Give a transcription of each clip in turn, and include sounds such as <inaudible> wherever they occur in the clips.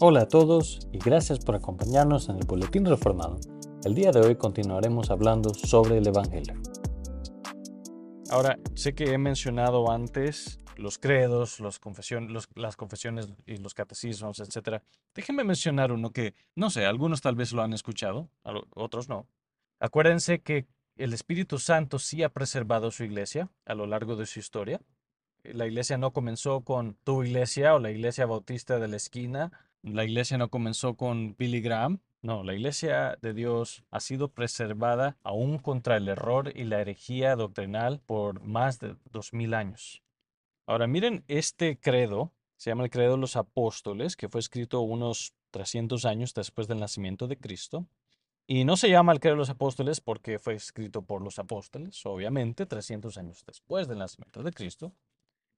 Hola a todos y gracias por acompañarnos en el Boletín Reformado. El día de hoy continuaremos hablando sobre el Evangelio. Ahora, sé que he mencionado antes los credos, las confesiones y los catecismos, etc. Déjenme mencionar uno que, no sé, algunos tal vez lo han escuchado, otros no. Acuérdense que el Espíritu Santo sí ha preservado su iglesia a lo largo de su historia. La iglesia no comenzó con tu iglesia o la iglesia bautista de la esquina la iglesia no comenzó con Billy Graham. No, la iglesia de Dios ha sido preservada aún contra el error y la herejía doctrinal por más de dos mil años. Ahora miren este credo, se llama el credo de los apóstoles, que fue escrito unos 300 años después del nacimiento de Cristo. Y no se llama el credo de los apóstoles porque fue escrito por los apóstoles, obviamente, 300 años después del nacimiento de Cristo,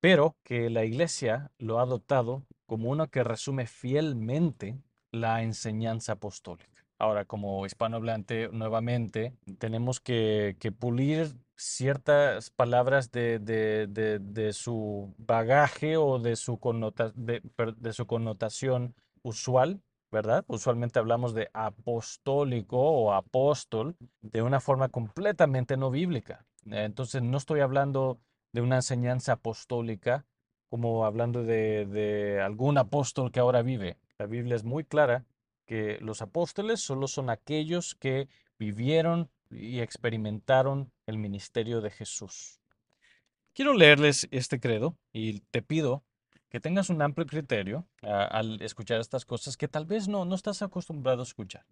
pero que la iglesia lo ha adoptado como uno que resume fielmente la enseñanza apostólica. Ahora, como hispanohablante, nuevamente, tenemos que, pulir ciertas palabras de, su bagaje o de su, de su connotación usual, ¿verdad? Usualmente hablamos de apostólico o apóstol de una forma completamente no bíblica. Entonces, no estoy hablando de una enseñanza apostólica como hablando de, algún apóstol que ahora vive. La Biblia es muy clara que los apóstoles solo son aquellos que vivieron y experimentaron el ministerio de Jesús. Quiero leerles este credo y te pido que tengas un amplio criterio ah, al escuchar estas cosas que tal vez no, no estás acostumbrado a escuchar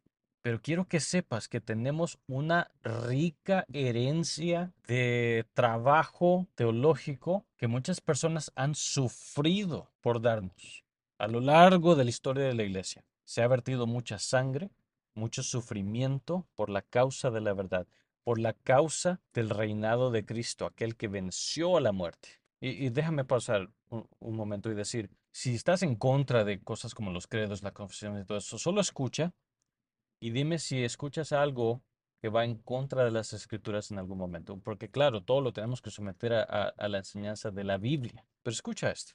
pero quiero que sepas que tenemos una rica herencia de trabajo teológico que muchas personas han sufrido por darnos a lo largo de la historia de la iglesia. Se ha vertido mucha sangre, mucho sufrimiento por la causa de la verdad, por la causa del reinado de Cristo, aquel que venció a la muerte. Y, déjame pasar un, un, momento y decir, si estás en contra de cosas como los credos, la confesión y todo eso, solo escucha y dime si escuchas algo que va en contra de las escrituras en algún momento, porque claro, todo lo tenemos que someter a, la enseñanza de la Biblia. Pero escucha esto.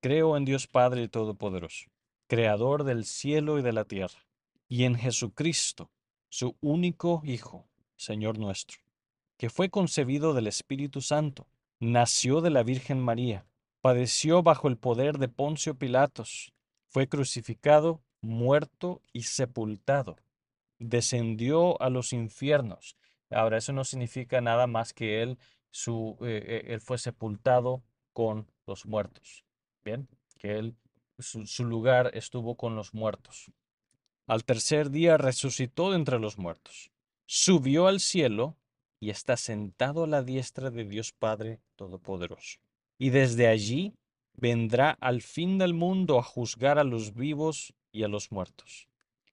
Creo en Dios Padre Todopoderoso, Creador del cielo y de la tierra, y en Jesucristo, su único Hijo, Señor nuestro, que fue concebido del Espíritu Santo, nació de la Virgen María, padeció bajo el poder de Poncio Pilatos, fue crucificado muerto y sepultado. Descendió a los infiernos. Ahora, eso no significa nada más que él, su, eh, eh, él fue sepultado con los muertos. Bien, que él, su, su lugar estuvo con los muertos. Al tercer día resucitó de entre los muertos. Subió al cielo y está sentado a la diestra de Dios Padre Todopoderoso. Y desde allí vendrá al fin del mundo a juzgar a los vivos y a los muertos.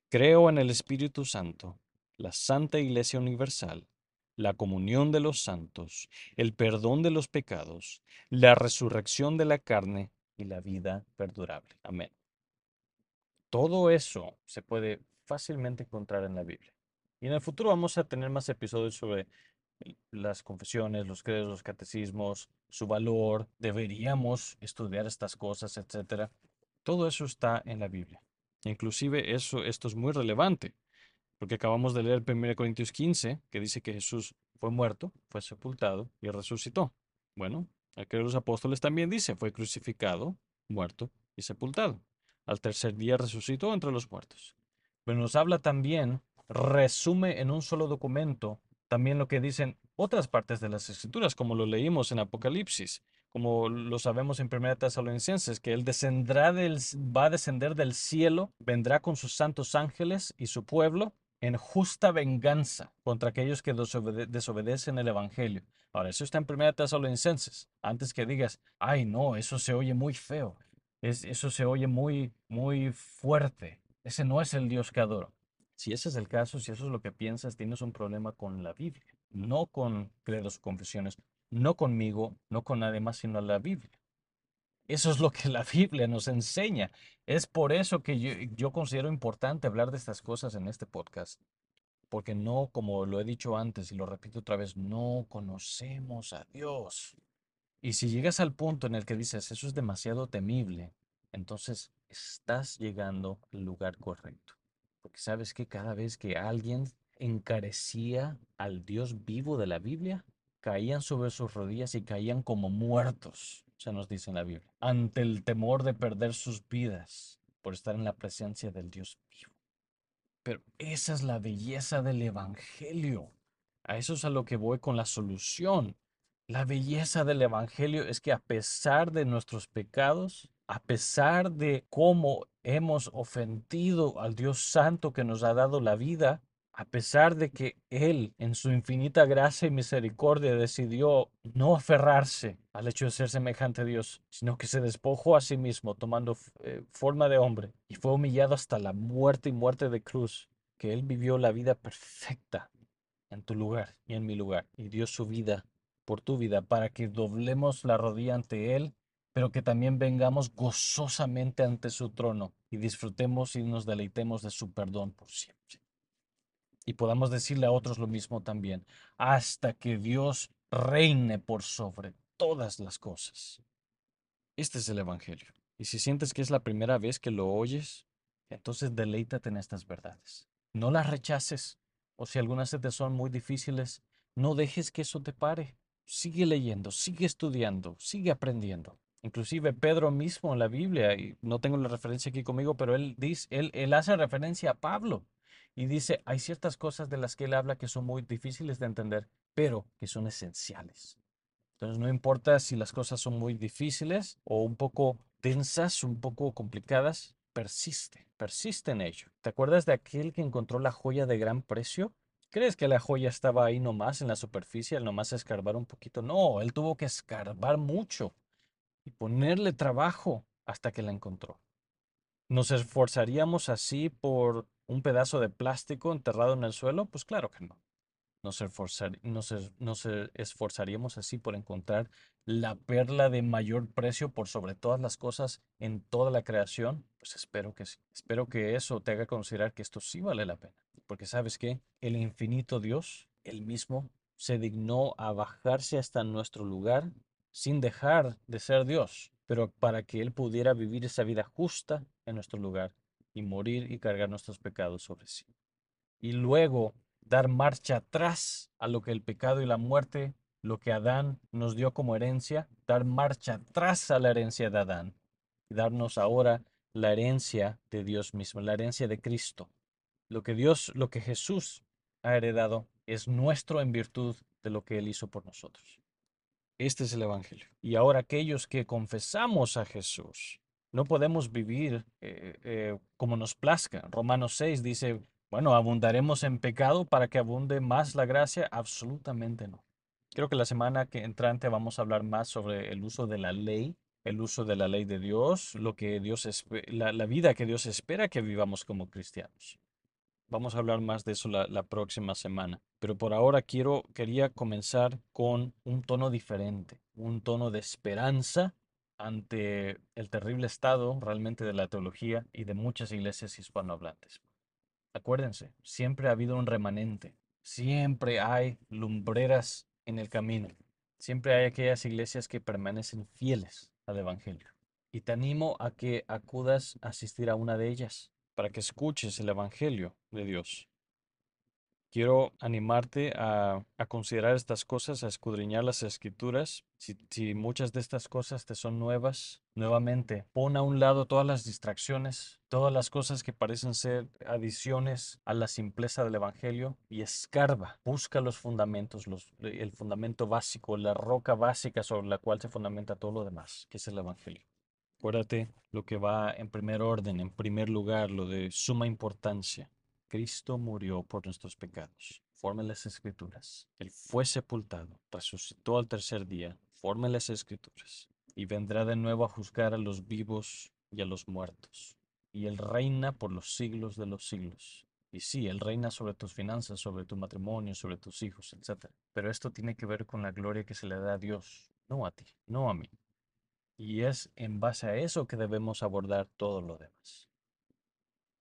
Creo en el Espíritu Santo, la Santa Iglesia Universal, la comunión de los santos, el perdón de los pecados, la resurrección de la carne y la vida perdurable. Amén. Todo eso se puede fácilmente encontrar en la Biblia. Y en el futuro vamos a tener más episodios sobre las confesiones, los credos, los catecismos, su valor, deberíamos estudiar estas cosas, etc. Todo eso está en la Biblia. Inclusive eso, esto es muy relevante, porque acabamos de leer 1 Corintios 15, que dice que Jesús fue muerto, fue sepultado y resucitó. Bueno, el que los apóstoles también dice, fue crucificado, muerto y sepultado. Al tercer día resucitó entre los muertos. Pero nos habla también, resume en un solo documento también lo que dicen otras partes de las escrituras, como lo leímos en Apocalipsis, como lo sabemos en 1 Tesalonicenses, que Él descendrá del, va a descender del cielo, vendrá con sus santos ángeles y su pueblo en justa venganza contra aquellos que desobedecen el Evangelio. Ahora, eso está en 1 Tesalonicenses. Antes que digas, ay no, eso se oye muy feo, es, eso se oye muy, muy fuerte. Ese no es el Dios que adoro. Si ese es el caso, si eso es lo que piensas, tienes un problema con la Biblia, no con credos o confesiones, no conmigo, no con nadie más, sino la Biblia. Eso es lo que <laughs> la Biblia nos enseña. Es por eso que yo, considero importante hablar de estas cosas en este podcast. Porque no, como lo he dicho antes y lo repito otra vez, no conocemos a Dios. Y si llegas al punto en el que dices, eso es demasiado temible, entonces estás llegando al lugar correcto. Porque sabes que cada vez que alguien encarecía al Dios vivo de la Biblia, caían sobre sus rodillas y caían como muertos, se nos dice en la Biblia, ante el temor de perder sus vidas por estar en la presencia del Dios vivo. Pero esa es la belleza del Evangelio. A eso es a lo que voy con la solución. La belleza del Evangelio es que a pesar de nuestros pecados, a pesar de cómo hemos ofendido al Dios Santo que nos ha dado la vida, a pesar de que Él, en su infinita gracia y misericordia, decidió no aferrarse al hecho de ser semejante a Dios, sino que se despojó a sí mismo, tomando eh, forma de hombre, y fue humillado hasta la muerte y muerte de cruz, que Él vivió la vida perfecta en tu lugar y en mi lugar, y dio su vida por tu vida, para que doblemos la rodilla ante Él, pero que también vengamos gozosamente ante su trono y disfrutemos y nos deleitemos de su perdón por siempre. Y podamos decirle a otros lo mismo también, hasta que Dios reine por sobre todas las cosas. Este es el Evangelio. Y si sientes que es la primera vez que lo oyes, entonces deleítate en estas verdades. No las rechaces, o si algunas te son muy difíciles, no dejes que eso te pare. Sigue leyendo, sigue estudiando, sigue aprendiendo. Inclusive Pedro mismo en la Biblia, y no tengo la referencia aquí conmigo, pero él dice, él, él hace referencia a Pablo y dice, hay ciertas cosas de las que él habla que son muy difíciles de entender, pero que son esenciales. Entonces no importa si las cosas son muy difíciles o un poco densas, un poco complicadas, persiste, persiste en ello. ¿Te acuerdas de aquel que encontró la joya de gran precio? ¿Crees que la joya estaba ahí nomás en la superficie, al nomás escarbar un poquito? No, él tuvo que escarbar mucho y ponerle trabajo hasta que la encontró. ¿Nos esforzaríamos así por un pedazo de plástico enterrado en el suelo? Pues claro que no. Nos, nos, esforzaríamos así por encontrar la perla de mayor precio por sobre todas las cosas en toda la creación? Pues espero que sí. Espero que eso te haga considerar que esto sí vale la pena. Porque sabes que el infinito Dios, él mismo, se dignó a bajarse hasta nuestro lugar sin dejar de ser Dios, pero para que Él pudiera vivir esa vida justa en nuestro lugar y morir y cargar nuestros pecados sobre sí. Y luego dar marcha atrás a lo que el pecado y la muerte, lo que Adán nos dio como herencia, dar marcha atrás a la herencia de Adán y darnos ahora la herencia de Dios mismo, la herencia de Cristo. Lo que Dios, lo que Jesús ha heredado es nuestro en virtud de lo que Él hizo por nosotros. Este es el Evangelio. Y ahora aquellos que confesamos a Jesús, no podemos vivir eh, eh, como nos plazca. Romanos 6 dice, bueno, ¿abundaremos en pecado para que abunde más la gracia? Absolutamente no. Creo que la semana que entrante vamos a hablar más sobre el uso de la ley, el uso de la ley de Dios, lo que Dios la, la vida que Dios espera que vivamos como cristianos. Vamos a hablar más de eso la, próxima semana. Pero por ahora quiero, quería comenzar con un tono diferente, un tono de esperanza ante el terrible estado realmente de la teología y de muchas iglesias hispanohablantes. Acuérdense, siempre ha habido un remanente, siempre hay lumbreras en el camino, siempre hay aquellas iglesias que permanecen fieles al Evangelio. Y te animo a que acudas a asistir a una de ellas para que escuches el Evangelio de Dios. Quiero animarte a, considerar estas cosas, a escudriñar las escrituras. Si, muchas de estas cosas te son nuevas, nuevamente, pon a un lado todas las distracciones, todas las cosas que parecen ser adiciones a la simpleza del Evangelio y escarba, busca los fundamentos, el fundamento básico, la roca básica sobre la cual se fundamenta todo lo demás, que es el Evangelio. Acuérdate lo que va en primer orden, en primer lugar, lo de suma importancia. Cristo murió por nuestros pecados. Forme las escrituras. Él fue sepultado, resucitó al tercer día. Forme las escrituras. Y vendrá de nuevo a juzgar a los vivos y a los muertos. Y Él reina por los siglos de los siglos. Y sí, Él reina sobre tus finanzas, sobre tu matrimonio, sobre tus hijos, etc. Pero esto tiene que ver con la gloria que se le da a Dios, no a ti, no a mí. Y es en base a eso que debemos abordar todo lo demás.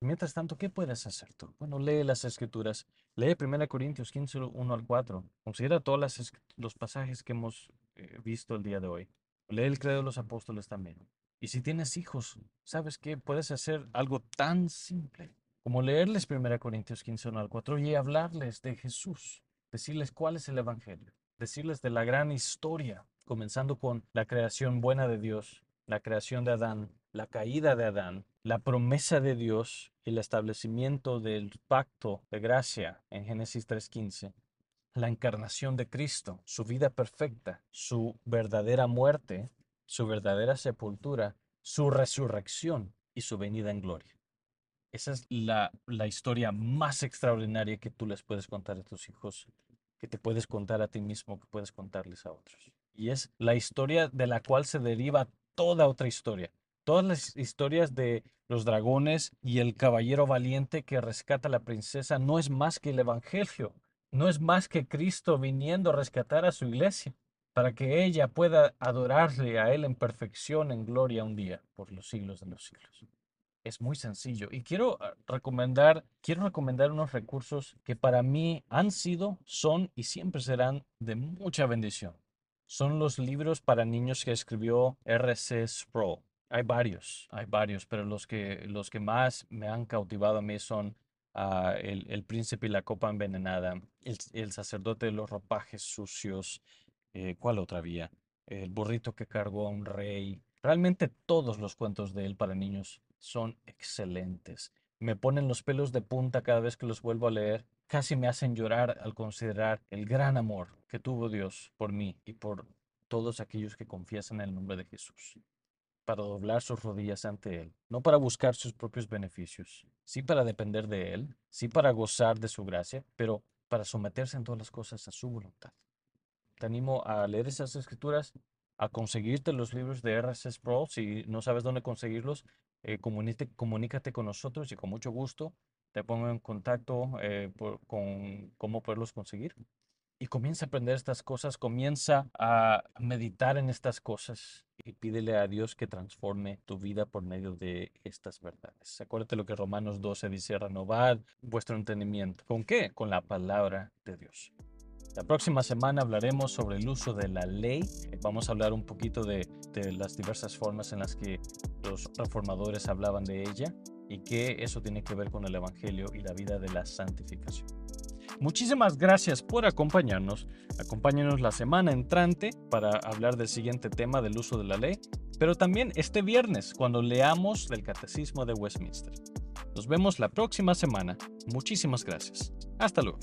Mientras tanto, ¿qué puedes hacer tú? Bueno, lee las escrituras. Lee 1 Corintios 15, 1 al 4. Considera todos los pasajes que hemos eh, visto el día de hoy. Lee el credo de los apóstoles también. Y si tienes hijos, ¿sabes qué? Puedes hacer algo tan simple como leerles 1 Corintios 15, 1 al 4 y hablarles de Jesús, decirles cuál es el Evangelio, decirles de la gran historia, comenzando con la creación buena de Dios, la creación de Adán, la caída de Adán, la promesa de Dios y el establecimiento del pacto de gracia en Génesis 3.15, la encarnación de Cristo, su vida perfecta, su verdadera muerte su verdadera sepultura, su resurrección y su venida en gloria. Esa es la, la historia más extraordinaria que tú les puedes contar a tus hijos, que te puedes contar a ti mismo, que puedes contarles a otros. Y es la historia de la cual se deriva toda otra historia. Todas las historias de los dragones y el caballero valiente que rescata a la princesa no es más que el Evangelio, no es más que Cristo viniendo a rescatar a su iglesia para que ella pueda adorarle a Él en perfección, en gloria un día, por los siglos de los siglos. Es muy sencillo y quiero ah, recomendar, quiero recomendar unos recursos que para mí han sido, son y siempre serán de mucha bendición. Son los libros para niños que escribió R.C. Sproul. Hay varios, hay varios, pero los que, los que más me han cautivado a mí son ah, el, Príncipe y la Copa Envenenada, el, el Sacerdote de los Ropajes Sucios, eh, ¿cuál otra vía? El burrito que cargó a un rey. Realmente todos los cuentos de él para niños son excelentes. Me ponen los pelos de punta cada vez que los vuelvo a leer. Casi me hacen llorar al considerar el gran amor que tuvo Dios por mí y por todos aquellos que confiesan el nombre de Jesús. Para doblar sus rodillas ante Él, no para buscar sus propios beneficios, sí para depender de Él, sí para gozar de su gracia, pero para someterse en todas las cosas a su voluntad te animo a leer esas escrituras, a conseguirte los libros de RSS Pro. Si no sabes dónde conseguirlos, eh, comunícate con nosotros y con mucho gusto te pongo en contacto eh, con cómo poderlos conseguir. Y comienza a aprender estas cosas, comienza a meditar en estas cosas y pídele a Dios que transforme tu vida por medio de estas verdades. Acuérdate lo que Romanos 12 dice, renovad vuestro entendimiento. ¿Con qué? Con la palabra de Dios. La próxima semana hablaremos sobre el uso de la ley. Vamos a hablar un poquito de, las diversas formas en las que los reformadores hablaban de ella y qué eso tiene que ver con el Evangelio y la vida de la santificación. Muchísimas gracias por acompañarnos. Acompáñenos la semana entrante para hablar del siguiente tema del uso de la ley, pero también este viernes cuando leamos del Catecismo de Westminster. Nos vemos la próxima semana. Muchísimas gracias. Hasta luego.